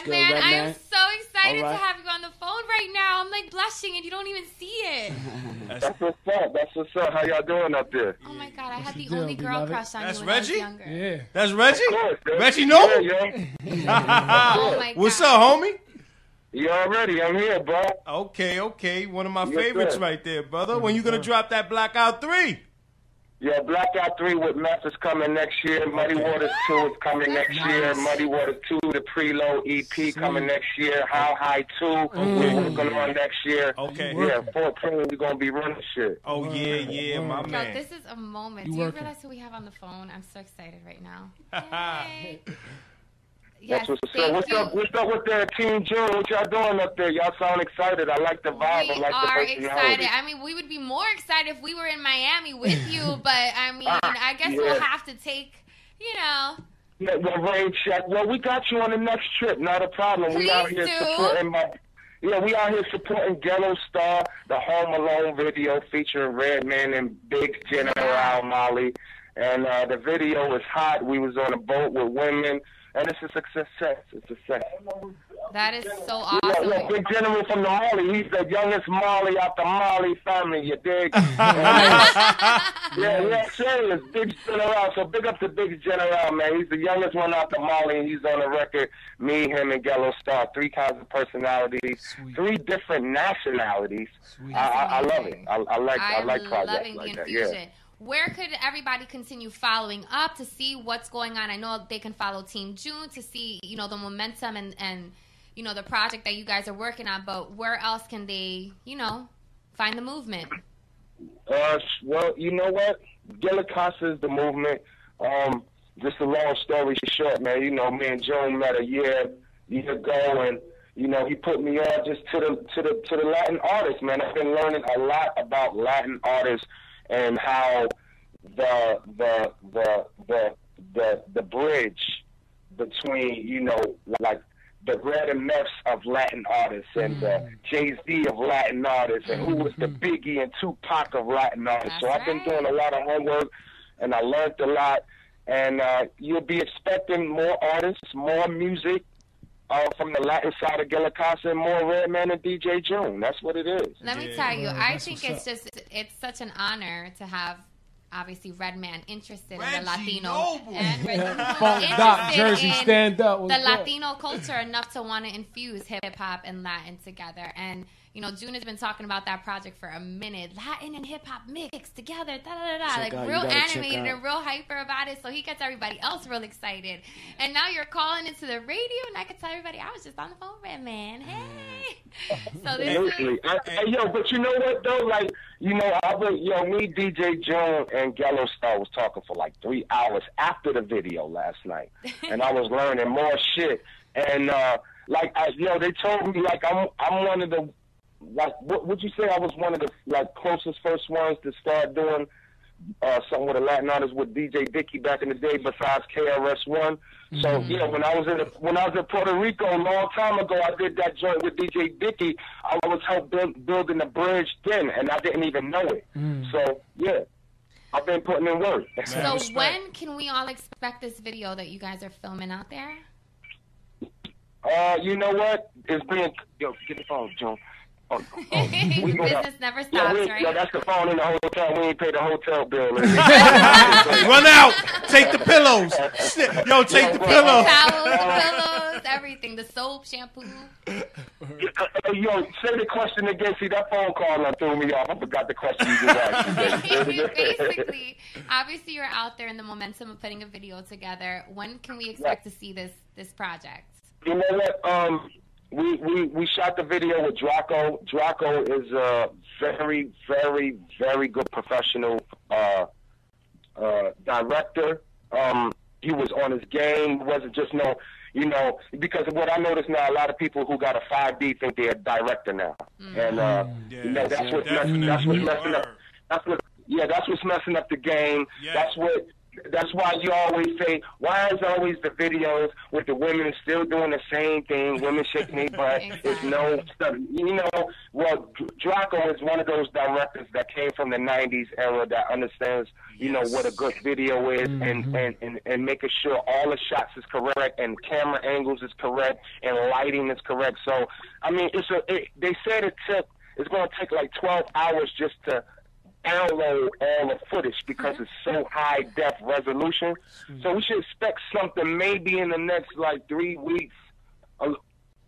Redman, good, I am so excited All to have you on the phone right now. I'm like blushing and you don't even see it. That's what's up. That's what's up. How y'all doing up there? Oh my god, I had the the only girl beloved? crush on That's you when I Reggie? was younger. Yeah. That's Reggie. Of course, yeah. Reggie Noble. Yeah, yo. Oh my god. What's up, homie? You already? I'm here, bro. Okay, okay. One of my Yes, favorites sir. right there, brother. When you gonna drop that Blackout Three? Yeah, Blackout 3 with Meth is coming next year. Muddy Waters 2 is coming next year. Muddy Waters 2, the preload EP coming next year. How High 2, we're working on next year. Okay. Yeah, 14, we're going to be running shit. Oh yeah, yeah, my Bro, man. this is a moment. You Do you working. realize who we have on the phone? I'm so excited right now. Yay. Yes, what's thank up. What's you. up? What's up with the Team June? What y'all doing up there? Y'all sound excited. I like the vibe. we I like are the excited. I mean, we would be more excited if we were in Miami with you, but I mean, I guess we'll Ah, have to take, you know. Yeah, well, rain check. Well, we got you on the next trip. Not a problem. we out here do. supporting my. Yeah, we out here supporting Gallo Star, the Home Alone video featuring Redman and Big General Molly. And uh, the video is hot. We was on a boat with women, and it's a success. It's a success. That is so awesome. yeah, Big General from the Molly. He's the youngest Molly out the Molly family. You dig? yeah, yeah, serious. Big General. So big up to Big General, man. He's the youngest one out the Molly, and he's on the record. Me, him, and Gallo Star. Three kinds of personalities. Sweet. Three different nationalities. Sweet. I, I, I love it. I, I like. I I'm like projects like that. Yeah. Where could everybody continue following up to see what's going on? I know they can follow Team June to see, you know, the momentum and and you know the project that you guys are working on. But where else can they, you know, find the movement? Uh, well, you know what? Gilla is the movement. Um, just a long story short, man. You know, me and Joan met a year year ago, and you know, he put me on just to the to the to the Latin artists, man. I've been learning a lot about Latin artists and how the the the the the the bridge between you know like the red and Meth of Latin artists and the Jay Z of Latin artists and who was the Biggie and Tupac of Latin artists. so I've been doing a lot of homework and I learned a lot. And uh, you'll be expecting more artists, more music uh, from the Latin side of Gilla Casa and more red Redman and DJ June. That's what it is. Let me Yeah. tell you, I think what's it's just it's such an honor to have obviously Redman interested in the Latino Noble. and Reggie Noble Funk Doc, interested Jersey, in stand up. the What's? Latino culture enough to want to infuse hip hop and Latin together. And you know, June has been talking about that project for a minute. Latin and hip hop mixed together, da da da da, like out, real animated and real hyper about it. So he gets everybody else real excited. And now you're calling into the radio, and I can tell everybody I was just on the phone with Redman. Hey, mm. so this Absolutely. is I, I, yo, but you know what though? Like, you know, I was, yo, me, DJ June, and Gallo Star was talking for like three hours after the video last night, and I was learning more shit. And uh like, I, yo, they told me like I'm, I'm one of the, like, what would you say? I was one of the like closest first ones to start doing. Uh, something with a Latin artist with DJ Dicky back in the day, besides KRS One. So you know, when I was in the, when I was in Puerto Rico a long time ago, I did that joint with DJ Dicky. I was helping build, building the bridge then, and I didn't even know it. So yeah, I've been putting in work. So respect. when can we all expect this video that you guys are filming out there? Uh, you know what? It's being yo, get the phone, Joe. Oh, oh, we gonna- Business never Yeah, stops, we, right? yo, that's the phone in the hotel. We ain't paid the hotel bill. Run out. Take the pillows. Yo, take the Yo, pillows. Towels, pillows, everything. The soap, shampoo. Uh, yo, say the question again. See that phone call threw me off. I forgot the question you just asked. Basically, obviously, you're out there in the momentum of putting a video together. When can we expect to see this this project? You know what? Um, we, we we shot the video with Draco. Draco is a very, very, very good professional uh, uh, director. Um, he was on his game. Wasn't just no, you know, because of what I notice now, a lot of people who got a 5D think they're a director now, and uh, you know that's what definitely. that's what's messing up. That's what yeah, that's what's messing up the game. Yeah. That's what that's why you always say, why is always the videos with the women still doing the same thing, women shaking their butt? It's no stuff. You know, well, Draco is one of those directors that came from the '90s era that understands, you know, what a good video is, and, mm-hmm. and and and making sure all the shots is correct and camera angles is correct and lighting is correct. So, I mean, it's a. It, they said it took. It's going to take like 12 hours just to download all the footage because mm-hmm. it's so high def resolution. So we should expect something maybe in the next like three weeks, a,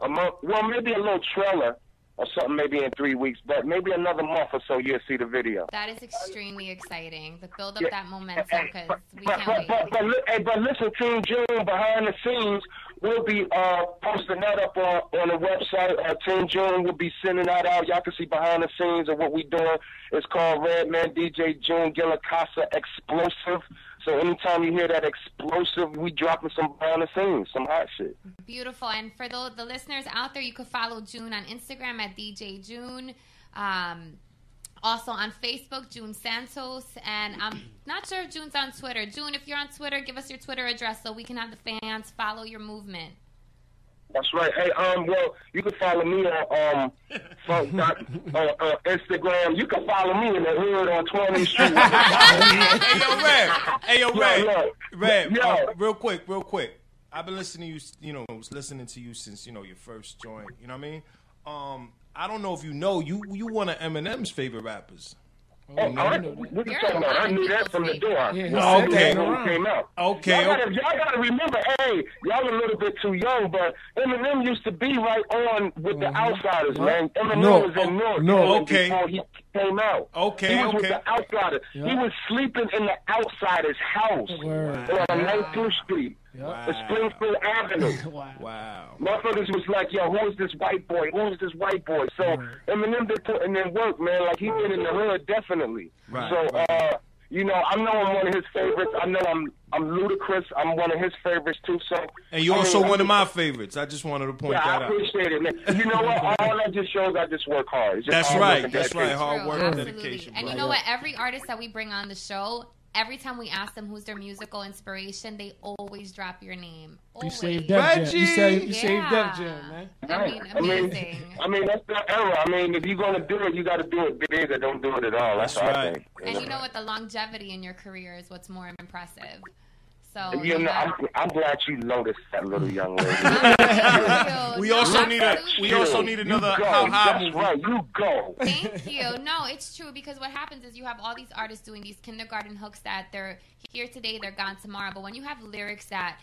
a month. Well, maybe a little trailer or something maybe in three weeks, but maybe another month or so you'll see the video. That is extremely exciting. The build up Yeah. that momentum because we but, can't but, wait. but, but, li- hey, but listen, Team June behind the scenes, we'll be uh, posting that up on, on the website. Uh, Team June will be sending that out. Y'all can see behind the scenes of what we doing. It's called Redman DJ June Gilacasa Explosive. So anytime you hear that explosive, we dropping some behind the scenes, some hot shit. Beautiful. And for the, the listeners out there, you could follow June on Instagram at DJ June. Um, also on Facebook, June Santos. And I'm not sure if June's on Twitter. June, if you're on Twitter, give us your Twitter address so we can have the fans follow your movement. That's right. Hey, um, well, you can follow me on um, funk dot, uh, uh, Instagram. You can follow me in the hood on 20th Street. hey yo, Red. Hey yo, Red. yeah. Red. Yeah. uh, real quick, real quick. I've been listening to you. You know, was listening to you since you know your first joint. You know what I mean? Um, I don't know if you know you you one of Eminem's favorite rappers. Oh, oh I, what you You're talking about? I knew that from the door. Yeah, he Well, said that when around. it came out. Okay, Y'all gotta, y'all gotta remember, hey, y'all a little bit too young, but Eminem used to be right on with the mm-hmm. Outsidaz, man. Eminem No, was in North no. Okay. before he came out. Okay, he was with the Outsidaz. He was sleeping in the Outsidaz' house Word. on 19th Street, Yeah. the Springfield Avenue. Wow. Wow. Motherfuckers was like, yo, who is this white boy? Who is this white boy? So Eminem been putting in work, man. Like he been in the hood, definitely. Right, so, right. uh, you know, I know I'm one of his favorites. I know I'm I'm ludicrous. I'm one of his favorites too. So, And you I also mean, one of my favorites. I just wanted to point Yeah, that I out. appreciate it, man. You know what? All that just shows I just work hard. It's just That's hard work right. and That's right. Hard work and absolutely. dedication. And bro. you know what? Every artist that we bring on the show, every time we ask them who's their musical inspiration, they always drop your name. You saved Def Jam. You saved, you Yeah. saved Def Jam, man. I mean, I mean, amazing. I mean that's the era. I mean, if you're gonna do it, you got to do it big or don't do it at all. That's, That's what I right. think. And you know what? The longevity in your career is what's more impressive. So You know, yeah. I'm, I'm glad you noticed that little young lady. We No, also need a absolutely. we also need another you go. how high movie. right. You go. Thank you. No, it's true because what happens is you have all these artists doing these kindergarten hooks that they're here today, they're gone tomorrow. But when you have lyrics that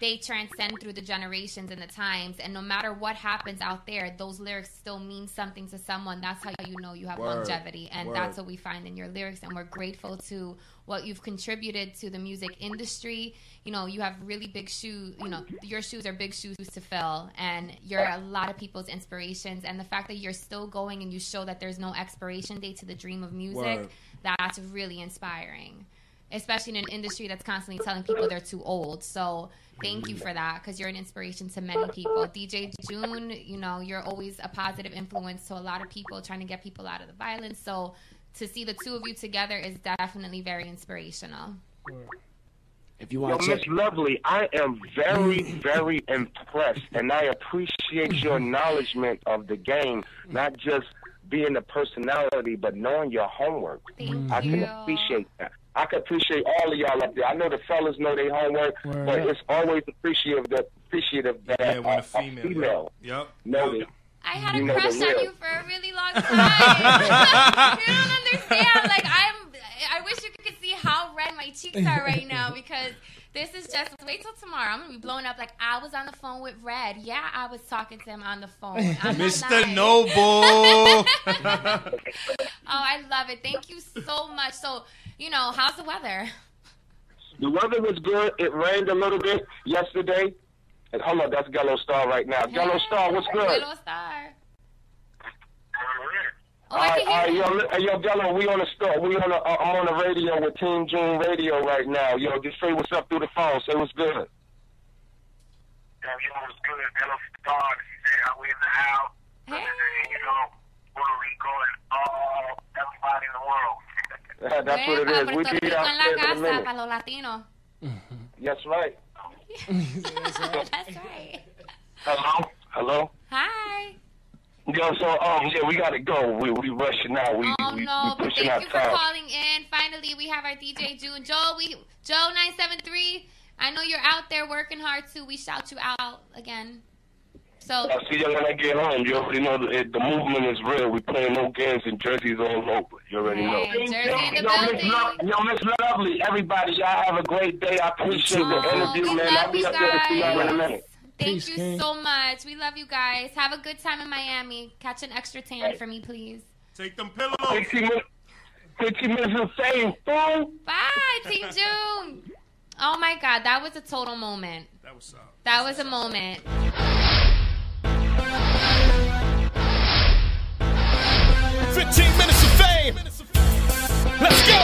they transcend through the generations and the times, and no matter what happens out there, those lyrics still mean something to someone. That's how you know you have Word. longevity, and Word. that's what we find in your lyrics. And we're grateful to what you've contributed to the music industry. You know, you have really big shoes. You know, your shoes are big shoes to fill, and you're a lot of people's inspirations. And the fact that you're still going and you show that there's no expiration date to the dream of music, Word. that's really inspiring. Especially in an industry that's constantly telling people they're too old. So thank you for that because you're an inspiration to many people. DJ June, you know, you're always a positive influence to a lot of people, trying to get people out of the violence. So to see the two of you together is definitely very inspirational. If you Yo, want to Miss Lovely, I am very, very impressed, and I appreciate your acknowledgement of the game, not just being a personality, but knowing your homework. Thank I you. can appreciate that. I can appreciate all of y'all up there. I know the fellas know their homework, Word. but it's always appreciative that appreciative that Yeah, when a, a female. female Yep. know Yep. it. I had You a crush on you for a really long time. you don't understand. Like I'm. I wish you could see how red my cheeks are right now because this is just. Wait till tomorrow. I'm gonna be blowing up. Like I was on the phone with Red. Yeah, I was talking to him on the phone. I'm not Mr. lying. Noble. Oh, I love it. Thank you so much. So, you know, how's the weather? The weather was good. It rained a little bit yesterday. And hold on, that's Gallo Star right now. Gallo Star, what's good? Hello, Star. Oh, All I right, can hear yo, you. li- hey, yo, Gallo, we on the store. We on the, uh, I'm on the radio with Team June Radio right now. Yo, just say what's up through the phone. Say what's good. Yeah, you know what's good. Hello, Star. Yeah, we in the house. Hey. You know, Puerto Rico and all everybody in the world. That's what it Epa, is. We Puerto be Rico en la in a casa minute. para los latinos. That's right. That's right. Hello? Hello? Hi. Yo, so um, yeah, we gotta go. We we rushing out. We Oh we, no, we but pushing thank you for time. calling in. Finally, we have our DJ June. Joe, we Joe nine seven three. I know you're out there working hard too. We shout you out again. So I'll see you when I get home. You already know the, the movement is real. We playing no games and jerseys all over. You already know. Hey, Jersey in yo, Miss building. Lo- yo, Miss Lovely, everybody, y'all have a great day. I appreciate Oh, the interview, man. I'll be you up there to see y'all in a minute. Thank Peace, you King. so much. We love you guys. Have a good time in Miami. Catch an extra tan for me, please. Take them pillows. 15 minutes, 15 minutes of fame, fool. Bye, Team June. Oh my God, that was a total moment. That was up. That was a moment. Fifteen minutes of fame. Let's go.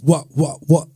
What, what, what?